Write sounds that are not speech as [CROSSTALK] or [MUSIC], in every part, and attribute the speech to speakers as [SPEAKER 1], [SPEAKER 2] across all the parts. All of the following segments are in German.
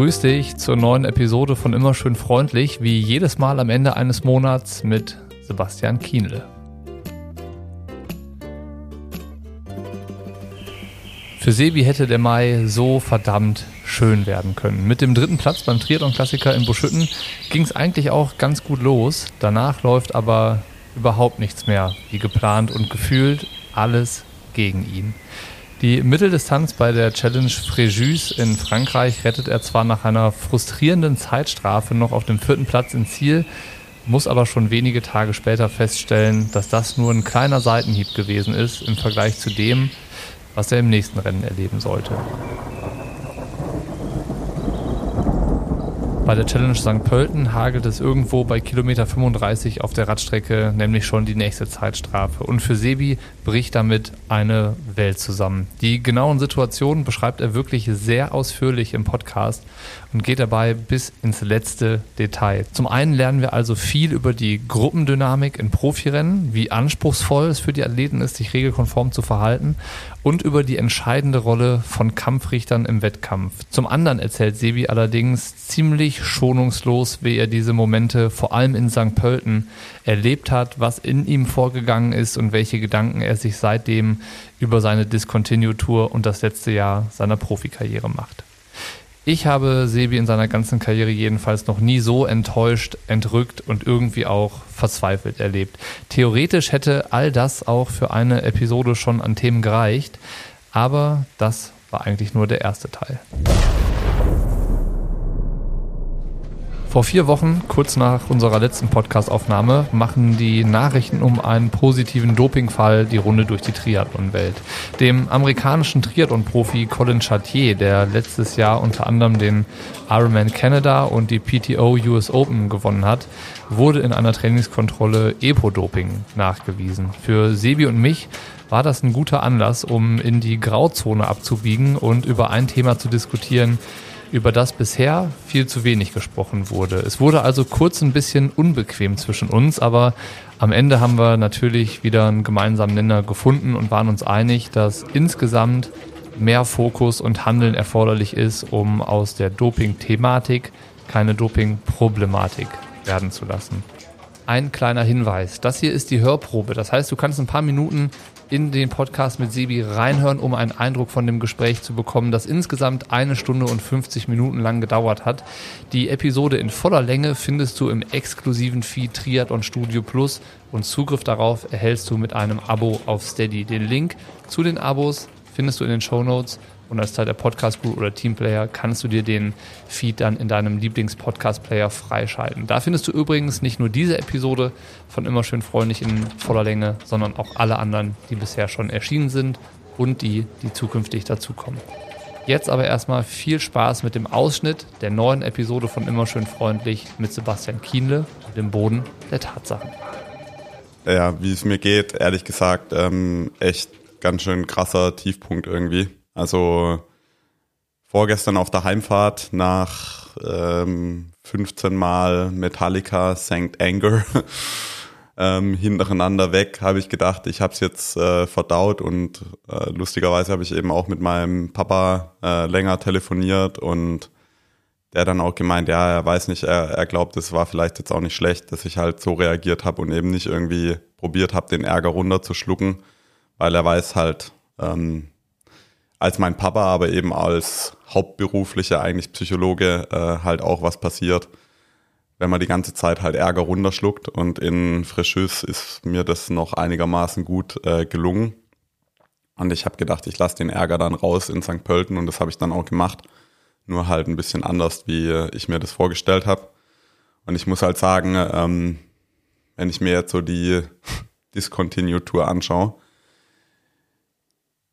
[SPEAKER 1] grüß dich zur neuen Episode von Immer schön freundlich, wie jedes Mal am Ende eines Monats mit Sebastian Kienle. Für Sebi hätte der Mai so verdammt schön werden können. Mit dem dritten Platz beim Triathlon-Klassiker in Buschütten ging es eigentlich auch ganz gut los. Danach läuft aber überhaupt nichts mehr wie geplant und gefühlt alles gegen ihn. Die Mitteldistanz bei der Challenge Fréjus in Frankreich rettet er zwar nach einer frustrierenden Zeitstrafe noch auf dem vierten Platz ins Ziel, muss aber schon wenige Tage später feststellen, dass das nur ein kleiner Seitenhieb gewesen ist im Vergleich zu dem, was er im nächsten Rennen erleben sollte. Bei der Challenge St. Pölten hagelt es irgendwo bei Kilometer 35 auf der Radstrecke nämlich schon die nächste Zeitstrafe. Und für Sebi bricht damit eine Welt zusammen. Die genauen Situationen beschreibt er wirklich sehr ausführlich im Podcast und geht dabei bis ins letzte Detail. Zum einen lernen wir also viel über die Gruppendynamik in Profirennen, wie anspruchsvoll es für die Athleten ist, sich regelkonform zu verhalten und über die entscheidende Rolle von Kampfrichtern im Wettkampf. Zum anderen erzählt Sebi allerdings ziemlich schonungslos, wie er diese Momente vor allem in St. Pölten erlebt hat, was in ihm vorgegangen ist und welche Gedanken er sich seitdem über seine Discontinue Tour und das letzte Jahr seiner Profikarriere macht. Ich habe Sebi in seiner ganzen Karriere jedenfalls noch nie so enttäuscht, entrückt und irgendwie auch verzweifelt erlebt. Theoretisch hätte all das auch für eine Episode schon an Themen gereicht, aber das war eigentlich nur der erste Teil. Vor vier Wochen, kurz nach unserer letzten Podcastaufnahme, machen die Nachrichten um einen positiven Dopingfall die Runde durch die Triathlon-Welt. Dem amerikanischen Triathlon-Profi Colin Chartier, der letztes Jahr unter anderem den Ironman Canada und die PTO US Open gewonnen hat, wurde in einer Trainingskontrolle Epo-Doping nachgewiesen. Für Sebi und mich war das ein guter Anlass, um in die Grauzone abzubiegen und über ein Thema zu diskutieren, über das bisher viel zu wenig gesprochen wurde. Es wurde also kurz ein bisschen unbequem zwischen uns, aber am Ende haben wir natürlich wieder einen gemeinsamen Nenner gefunden und waren uns einig, dass insgesamt mehr Fokus und Handeln erforderlich ist, um aus der Doping-Thematik keine Doping-Problematik werden zu lassen. Ein kleiner Hinweis. Das hier ist die Hörprobe. Das heißt, du kannst ein paar Minuten in den Podcast mit Sebi reinhören, um einen Eindruck von dem Gespräch zu bekommen, das insgesamt eine Stunde und 50 Minuten lang gedauert hat. Die Episode in voller Länge findest du im exklusiven Feed Triathlon Studio Plus und Zugriff darauf erhältst du mit einem Abo auf Steady. Den Link zu den Abos findest du in den Show Notes und als Teil der Podcast Group oder Teamplayer kannst du dir den Feed dann in deinem Lieblings-Podcast-Player freischalten. Da findest du übrigens nicht nur diese Episode von Immer schön freundlich in voller Länge, sondern auch alle anderen, die bisher schon erschienen sind und die, die zukünftig dazukommen. Jetzt aber erstmal viel Spaß mit dem Ausschnitt der neuen Episode von Immer schön freundlich mit Sebastian Kienle, dem Boden der Tatsachen.
[SPEAKER 2] Ja, wie es mir geht, ehrlich gesagt, ähm, echt ganz schön krasser Tiefpunkt irgendwie. Also vorgestern auf der Heimfahrt nach ähm, 15 Mal Metallica St. Anger [LAUGHS] ähm, hintereinander weg, habe ich gedacht, ich habe es jetzt äh, verdaut und äh, lustigerweise habe ich eben auch mit meinem Papa äh, länger telefoniert und der dann auch gemeint, ja, er weiß nicht, er, er glaubt, es war vielleicht jetzt auch nicht schlecht, dass ich halt so reagiert habe und eben nicht irgendwie probiert habe, den Ärger runterzuschlucken, weil er weiß halt, ähm, als mein Papa, aber eben als hauptberuflicher eigentlich Psychologe äh, halt auch was passiert, wenn man die ganze Zeit halt Ärger runterschluckt und in Frischüs ist mir das noch einigermaßen gut äh, gelungen. Und ich habe gedacht, ich lasse den Ärger dann raus in St. Pölten und das habe ich dann auch gemacht. Nur halt ein bisschen anders, wie ich mir das vorgestellt habe. Und ich muss halt sagen, ähm, wenn ich mir jetzt so die [LAUGHS] Discontinue Tour anschaue,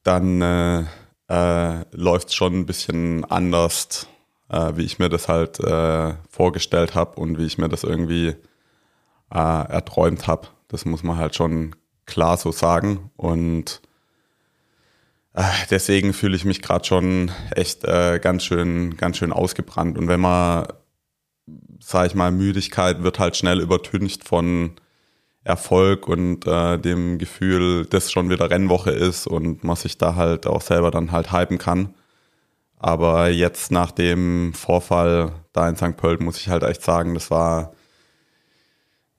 [SPEAKER 2] dann äh, äh, läuft es schon ein bisschen anders, äh, wie ich mir das halt äh, vorgestellt habe und wie ich mir das irgendwie äh, erträumt habe. Das muss man halt schon klar so sagen. Und äh, deswegen fühle ich mich gerade schon echt äh, ganz schön, ganz schön ausgebrannt. Und wenn man, sage ich mal, Müdigkeit wird halt schnell übertüncht von Erfolg und äh, dem Gefühl, dass schon wieder Rennwoche ist und man sich da halt auch selber dann halt hypen kann. Aber jetzt nach dem Vorfall da in St. Pölten muss ich halt echt sagen, das war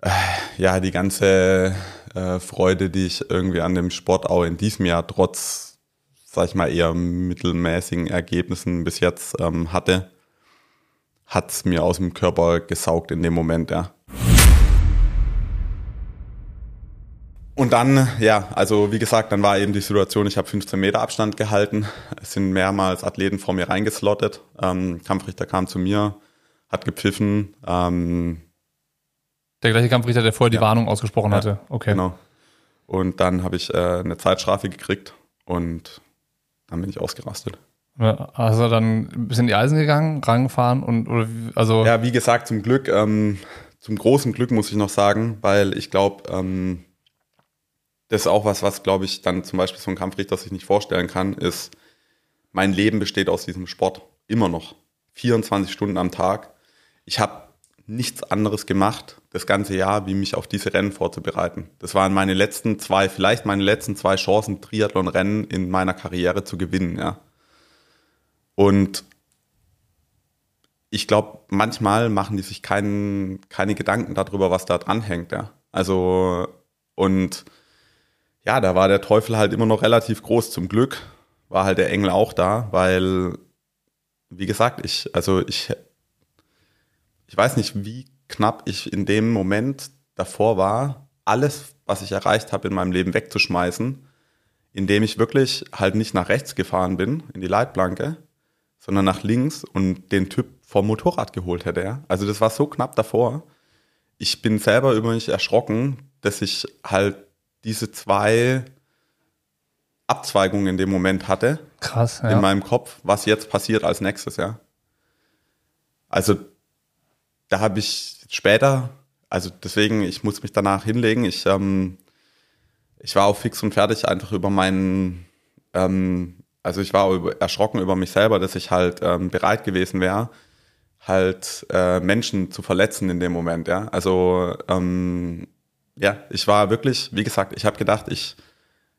[SPEAKER 2] äh, ja die ganze äh, Freude, die ich irgendwie an dem Sport auch in diesem Jahr trotz, sag ich mal, eher mittelmäßigen Ergebnissen bis jetzt ähm, hatte, hat es mir aus dem Körper gesaugt in dem Moment, ja. Und dann, ja, also wie gesagt, dann war eben die Situation, ich habe 15 Meter Abstand gehalten. Es sind mehrmals Athleten vor mir reingeslottet. Ähm, Kampfrichter kam zu mir, hat gepfiffen. Ähm,
[SPEAKER 1] der gleiche Kampfrichter, der vorher ja. die Warnung ausgesprochen ja, hatte. Okay. Genau.
[SPEAKER 2] Und dann habe ich äh, eine Zeitstrafe gekriegt und dann bin ich ausgerastet.
[SPEAKER 1] Also dann ein bisschen in die Eisen gegangen, rangefahren und oder also.
[SPEAKER 2] Ja, wie gesagt, zum Glück, ähm, zum großen Glück muss ich noch sagen, weil ich glaube, ähm, das ist auch was, was, glaube ich, dann zum Beispiel so ein Kampfrichter sich nicht vorstellen kann, ist, mein Leben besteht aus diesem Sport. Immer noch. 24 Stunden am Tag. Ich habe nichts anderes gemacht das ganze Jahr, wie mich auf diese Rennen vorzubereiten. Das waren meine letzten zwei, vielleicht meine letzten zwei Chancen, Triathlon-Rennen in meiner Karriere zu gewinnen, ja. Und ich glaube, manchmal machen die sich kein, keine Gedanken darüber, was da dran hängt, ja. Also, und ja, da war der Teufel halt immer noch relativ groß. Zum Glück war halt der Engel auch da, weil, wie gesagt, ich, also ich, ich weiß nicht, wie knapp ich in dem Moment davor war, alles, was ich erreicht habe in meinem Leben wegzuschmeißen, indem ich wirklich halt nicht nach rechts gefahren bin, in die Leitplanke, sondern nach links und den Typ vom Motorrad geholt hätte. Also das war so knapp davor. Ich bin selber über mich erschrocken, dass ich halt diese zwei Abzweigungen in dem Moment hatte.
[SPEAKER 1] Krass,
[SPEAKER 2] ja. In meinem Kopf, was jetzt passiert als nächstes, ja. Also da habe ich später, also deswegen, ich muss mich danach hinlegen. Ich, ähm, ich war auch fix und fertig einfach über meinen, ähm, also ich war über, erschrocken über mich selber, dass ich halt ähm, bereit gewesen wäre, halt äh, Menschen zu verletzen in dem Moment, ja. Also ähm, ja, ich war wirklich, wie gesagt, ich habe gedacht, ich,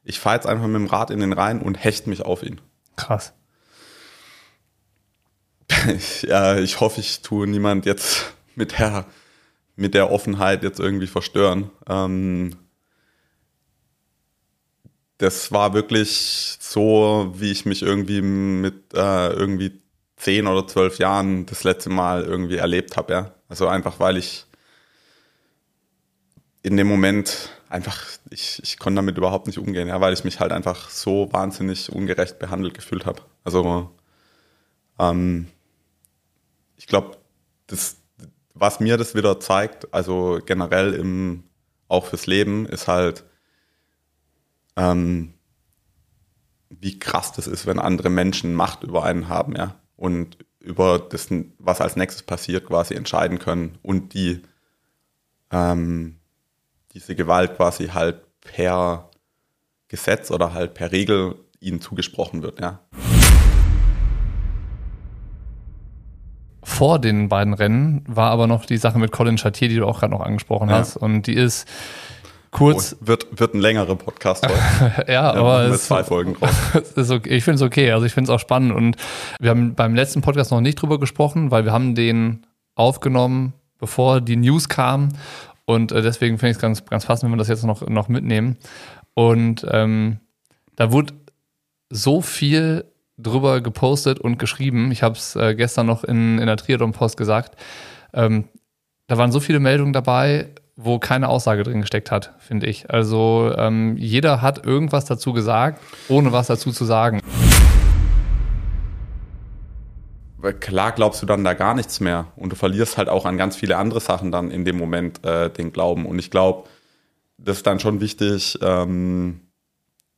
[SPEAKER 2] ich fahre jetzt einfach mit dem Rad in den Rhein und hechte mich auf ihn.
[SPEAKER 1] Krass. [LAUGHS]
[SPEAKER 2] ja, ich hoffe, ich tue niemand jetzt mit der, mit der Offenheit jetzt irgendwie verstören. Ähm, das war wirklich so, wie ich mich irgendwie mit äh, irgendwie zehn oder zwölf Jahren das letzte Mal irgendwie erlebt habe. Ja? Also einfach, weil ich in dem Moment einfach, ich, ich konnte damit überhaupt nicht umgehen, ja, weil ich mich halt einfach so wahnsinnig ungerecht behandelt gefühlt habe. Also ähm, ich glaube, das, was mir das wieder zeigt, also generell im, auch fürs Leben, ist halt, ähm, wie krass das ist, wenn andere Menschen Macht über einen haben, ja, und über das, was als nächstes passiert, quasi entscheiden können und die ähm, diese Gewalt quasi halt per Gesetz oder halt per Regel ihnen zugesprochen wird, ja.
[SPEAKER 1] Vor den beiden Rennen war aber noch die Sache mit Colin Chatier, die du auch gerade noch angesprochen ja. hast. Und die ist kurz.
[SPEAKER 2] Oh, wird, wird ein längerer Podcast
[SPEAKER 1] heute. [LAUGHS] ja, aber. Es, zwei Folgen drauf. [LAUGHS] ist okay. Ich finde es okay. Also ich finde es auch spannend. Und wir haben beim letzten Podcast noch nicht drüber gesprochen, weil wir haben den aufgenommen, bevor die News kam. Und äh, deswegen finde ich es ganz, ganz passend, wenn wir das jetzt noch, noch mitnehmen. Und ähm, da wurde so viel drüber gepostet und geschrieben. Ich habe es äh, gestern noch in, in der Triathlon-Post gesagt. Ähm, da waren so viele Meldungen dabei, wo keine Aussage drin gesteckt hat, finde ich. Also ähm, jeder hat irgendwas dazu gesagt, ohne was dazu zu sagen
[SPEAKER 2] klar glaubst du dann da gar nichts mehr und du verlierst halt auch an ganz viele andere Sachen dann in dem Moment äh, den Glauben. Und ich glaube, das ist dann schon wichtig, ähm,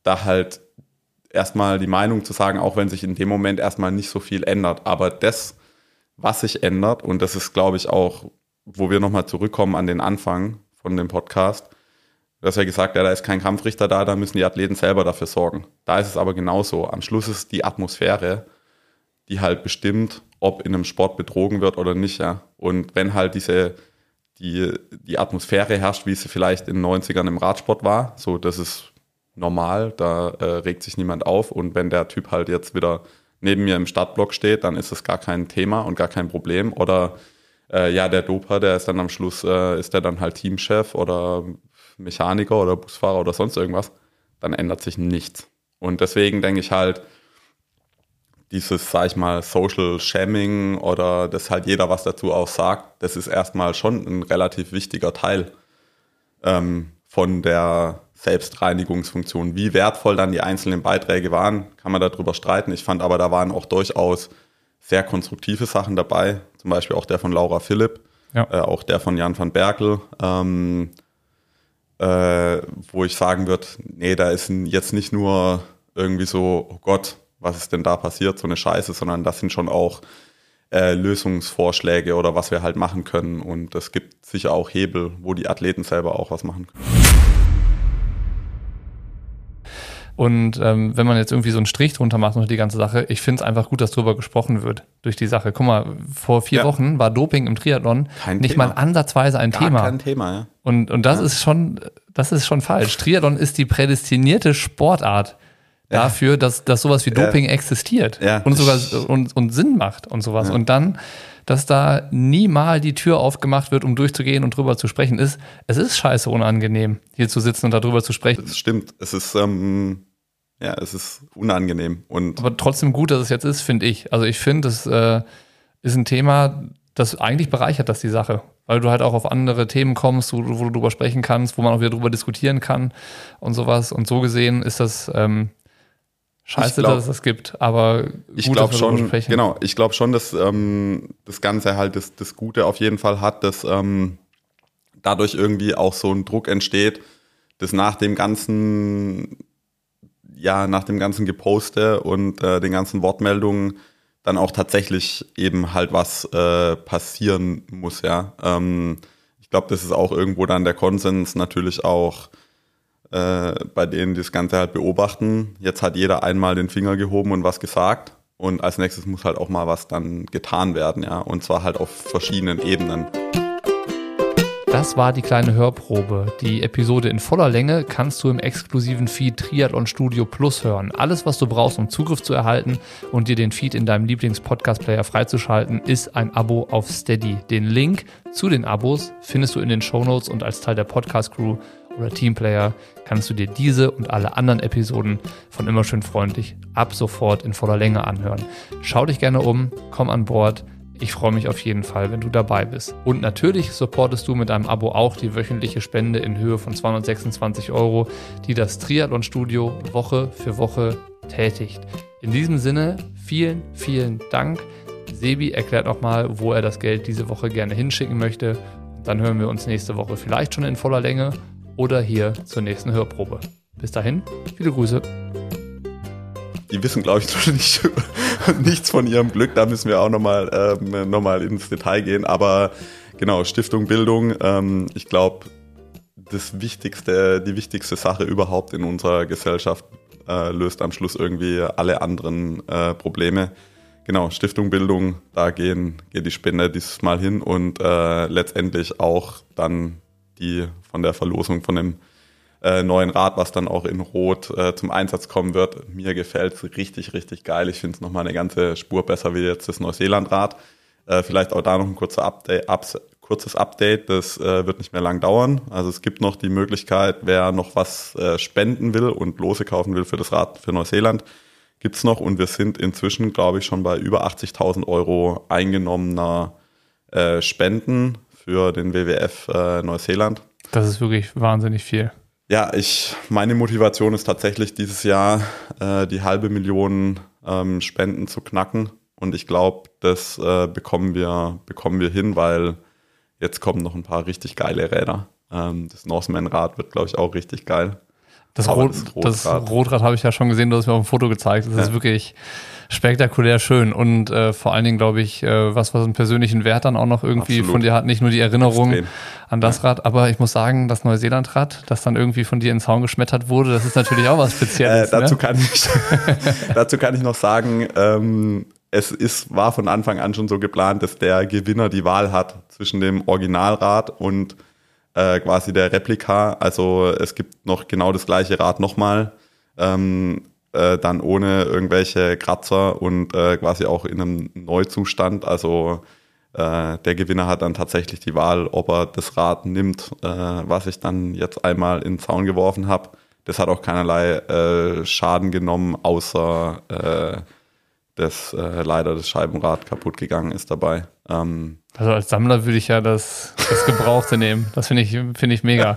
[SPEAKER 2] da halt erstmal die Meinung zu sagen, auch wenn sich in dem Moment erstmal nicht so viel ändert. Aber das, was sich ändert, und das ist, glaube ich, auch, wo wir nochmal zurückkommen an den Anfang von dem Podcast, du hast ja gesagt, ja, da ist kein Kampfrichter da, da müssen die Athleten selber dafür sorgen. Da ist es aber genauso. Am Schluss ist die Atmosphäre, die halt bestimmt, ob in einem Sport betrogen wird oder nicht. Ja. Und wenn halt diese, die, die Atmosphäre herrscht, wie sie vielleicht in den 90ern im Radsport war, so das ist normal, da äh, regt sich niemand auf. Und wenn der Typ halt jetzt wieder neben mir im Startblock steht, dann ist es gar kein Thema und gar kein Problem. Oder äh, ja, der Doper, der ist dann am Schluss, äh, ist der dann halt Teamchef oder Mechaniker oder Busfahrer oder sonst irgendwas, dann ändert sich nichts. Und deswegen denke ich halt, dieses, sag ich mal, Social Shaming oder dass halt jeder was dazu auch sagt, das ist erstmal schon ein relativ wichtiger Teil ähm, von der Selbstreinigungsfunktion. Wie wertvoll dann die einzelnen Beiträge waren, kann man darüber streiten. Ich fand aber, da waren auch durchaus sehr konstruktive Sachen dabei, zum Beispiel auch der von Laura Philipp, ja. äh, auch der von Jan van Berkel, ähm, äh, wo ich sagen würde, nee, da ist jetzt nicht nur irgendwie so, oh Gott, was ist denn da passiert, so eine Scheiße, sondern das sind schon auch äh, Lösungsvorschläge oder was wir halt machen können. Und es gibt sicher auch Hebel, wo die Athleten selber auch was machen können.
[SPEAKER 1] Und ähm, wenn man jetzt irgendwie so einen Strich drunter macht und die ganze Sache, ich finde es einfach gut, dass drüber gesprochen wird durch die Sache. Guck mal, vor vier ja. Wochen war Doping im Triathlon kein nicht Thema. mal ansatzweise ein
[SPEAKER 2] Gar
[SPEAKER 1] Thema.
[SPEAKER 2] Kein Thema, ja.
[SPEAKER 1] Und, und das ja. ist schon, das ist schon falsch. Triathlon ist die prädestinierte Sportart dafür, dass, dass sowas wie Doping existiert und sogar und, und Sinn macht und sowas. Und dann, dass da nie mal die Tür aufgemacht wird, um durchzugehen und drüber zu sprechen, ist, es ist scheiße unangenehm, hier zu sitzen und darüber zu sprechen.
[SPEAKER 2] Das stimmt. Es ist, ähm, ja, es ist unangenehm. Und
[SPEAKER 1] Aber trotzdem gut, dass es jetzt ist, finde ich. Also ich finde, es äh, ist ein Thema, das eigentlich bereichert das die Sache. Weil du halt auch auf andere Themen kommst, wo, wo du drüber sprechen kannst, wo man auch wieder drüber diskutieren kann und sowas. Und so gesehen ist das ähm, scheiße, glaub, dass es das gibt. Aber gut,
[SPEAKER 2] ich glaube schon, genau, ich glaube schon, dass ähm, das Ganze halt das, das Gute auf jeden Fall hat, dass ähm, dadurch irgendwie auch so ein Druck entsteht, dass nach dem ganzen ja nach dem ganzen Geposte und äh, den ganzen Wortmeldungen dann auch tatsächlich eben halt was äh, passieren muss, ja. Ähm, ich glaube, das ist auch irgendwo dann der Konsens natürlich auch äh, bei denen, das Ganze halt beobachten. Jetzt hat jeder einmal den Finger gehoben und was gesagt. Und als nächstes muss halt auch mal was dann getan werden, ja. Und zwar halt auf verschiedenen Ebenen.
[SPEAKER 1] Das war die kleine Hörprobe. Die Episode in voller Länge kannst du im exklusiven Feed Triathlon Studio Plus hören. Alles, was du brauchst, um Zugriff zu erhalten und dir den Feed in deinem Lieblings-Podcast-Player freizuschalten, ist ein Abo auf Steady. Den Link zu den Abos findest du in den Shownotes und als Teil der Podcast-Crew oder Teamplayer kannst du dir diese und alle anderen Episoden von Immer schön freundlich ab sofort in voller Länge anhören. Schau dich gerne um, komm an Bord. Ich freue mich auf jeden Fall, wenn du dabei bist. Und natürlich supportest du mit einem Abo auch die wöchentliche Spende in Höhe von 226 Euro, die das Triathlon Studio Woche für Woche tätigt. In diesem Sinne, vielen, vielen Dank. Sebi erklärt nochmal, wo er das Geld diese Woche gerne hinschicken möchte. Dann hören wir uns nächste Woche vielleicht schon in voller Länge oder hier zur nächsten Hörprobe. Bis dahin, viele Grüße
[SPEAKER 2] die wissen, glaube ich, [LAUGHS] noch nicht, nichts von ihrem Glück. Da müssen wir auch nochmal ähm, noch ins Detail gehen. Aber genau, Stiftung Bildung, ähm, ich glaube, das wichtigste, die wichtigste Sache überhaupt in unserer Gesellschaft äh, löst am Schluss irgendwie alle anderen äh, Probleme. Genau, Stiftung Bildung, da gehen, geht die Spende dieses Mal hin und äh, letztendlich auch dann die von der Verlosung von dem äh, neuen Rad, was dann auch in Rot äh, zum Einsatz kommen wird. Mir gefällt es richtig, richtig geil. Ich finde es nochmal eine ganze Spur besser wie jetzt das Neuseeland-Rad. Äh, vielleicht auch da noch ein kurzer Update, ups, kurzes Update. Das äh, wird nicht mehr lang dauern. Also es gibt noch die Möglichkeit, wer noch was äh, spenden will und Lose kaufen will für das Rad für Neuseeland, gibt's noch. Und wir sind inzwischen, glaube ich, schon bei über 80.000 Euro eingenommener äh, Spenden für den WWF äh, Neuseeland.
[SPEAKER 1] Das ist wirklich wahnsinnig viel.
[SPEAKER 2] Ja, ich, meine Motivation ist tatsächlich dieses Jahr äh, die halbe Million ähm, Spenden zu knacken. Und ich glaube, das äh, bekommen, wir, bekommen wir hin, weil jetzt kommen noch ein paar richtig geile Räder. Ähm, das Norseman-Rad wird, glaube ich, auch richtig geil.
[SPEAKER 1] Das, Rot, das Rotrad, Rotrad habe ich ja schon gesehen, du hast mir auf dem Foto gezeigt. Das ja. ist wirklich spektakulär schön und äh, vor allen Dingen, glaube ich, äh, was, was einen persönlichen Wert dann auch noch irgendwie Absolut. von dir hat. Nicht nur die Erinnerung Extrem. an das ja. Rad, aber ich muss sagen, das Neuseeland-Rad, das dann irgendwie von dir in den Zaun geschmettert wurde, das ist natürlich auch was Spezielles.
[SPEAKER 2] äh, dazu, ne? kann ich, [LAUGHS] dazu kann ich noch sagen, ähm, es ist, war von Anfang an schon so geplant, dass der Gewinner die Wahl hat zwischen dem Originalrad und äh, quasi der Replika. Also es gibt noch genau das gleiche Rad nochmal. Ähm, äh, dann ohne irgendwelche Kratzer und äh, quasi auch in einem Neuzustand. Also äh, der Gewinner hat dann tatsächlich die Wahl, ob er das Rad nimmt, äh, was ich dann jetzt einmal in den Zaun geworfen habe. Das hat auch keinerlei Schaden genommen, außer dass äh, leider das Scheibenrad kaputt gegangen ist dabei. Ähm,
[SPEAKER 1] also als Sammler würde ich ja das, das Gebrauchte [LAUGHS] nehmen. Das finde ich, finde ich mega.